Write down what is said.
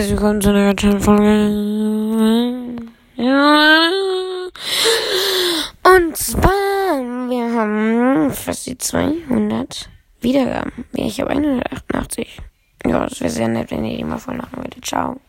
herzlich willkommen zu einer weiteren Folge. Und zwar, wir haben fast die 200 Wiedergaben. Ich habe 188. Ja, das wäre sehr nett, wenn ihr die mal voll machen würdet. Ciao.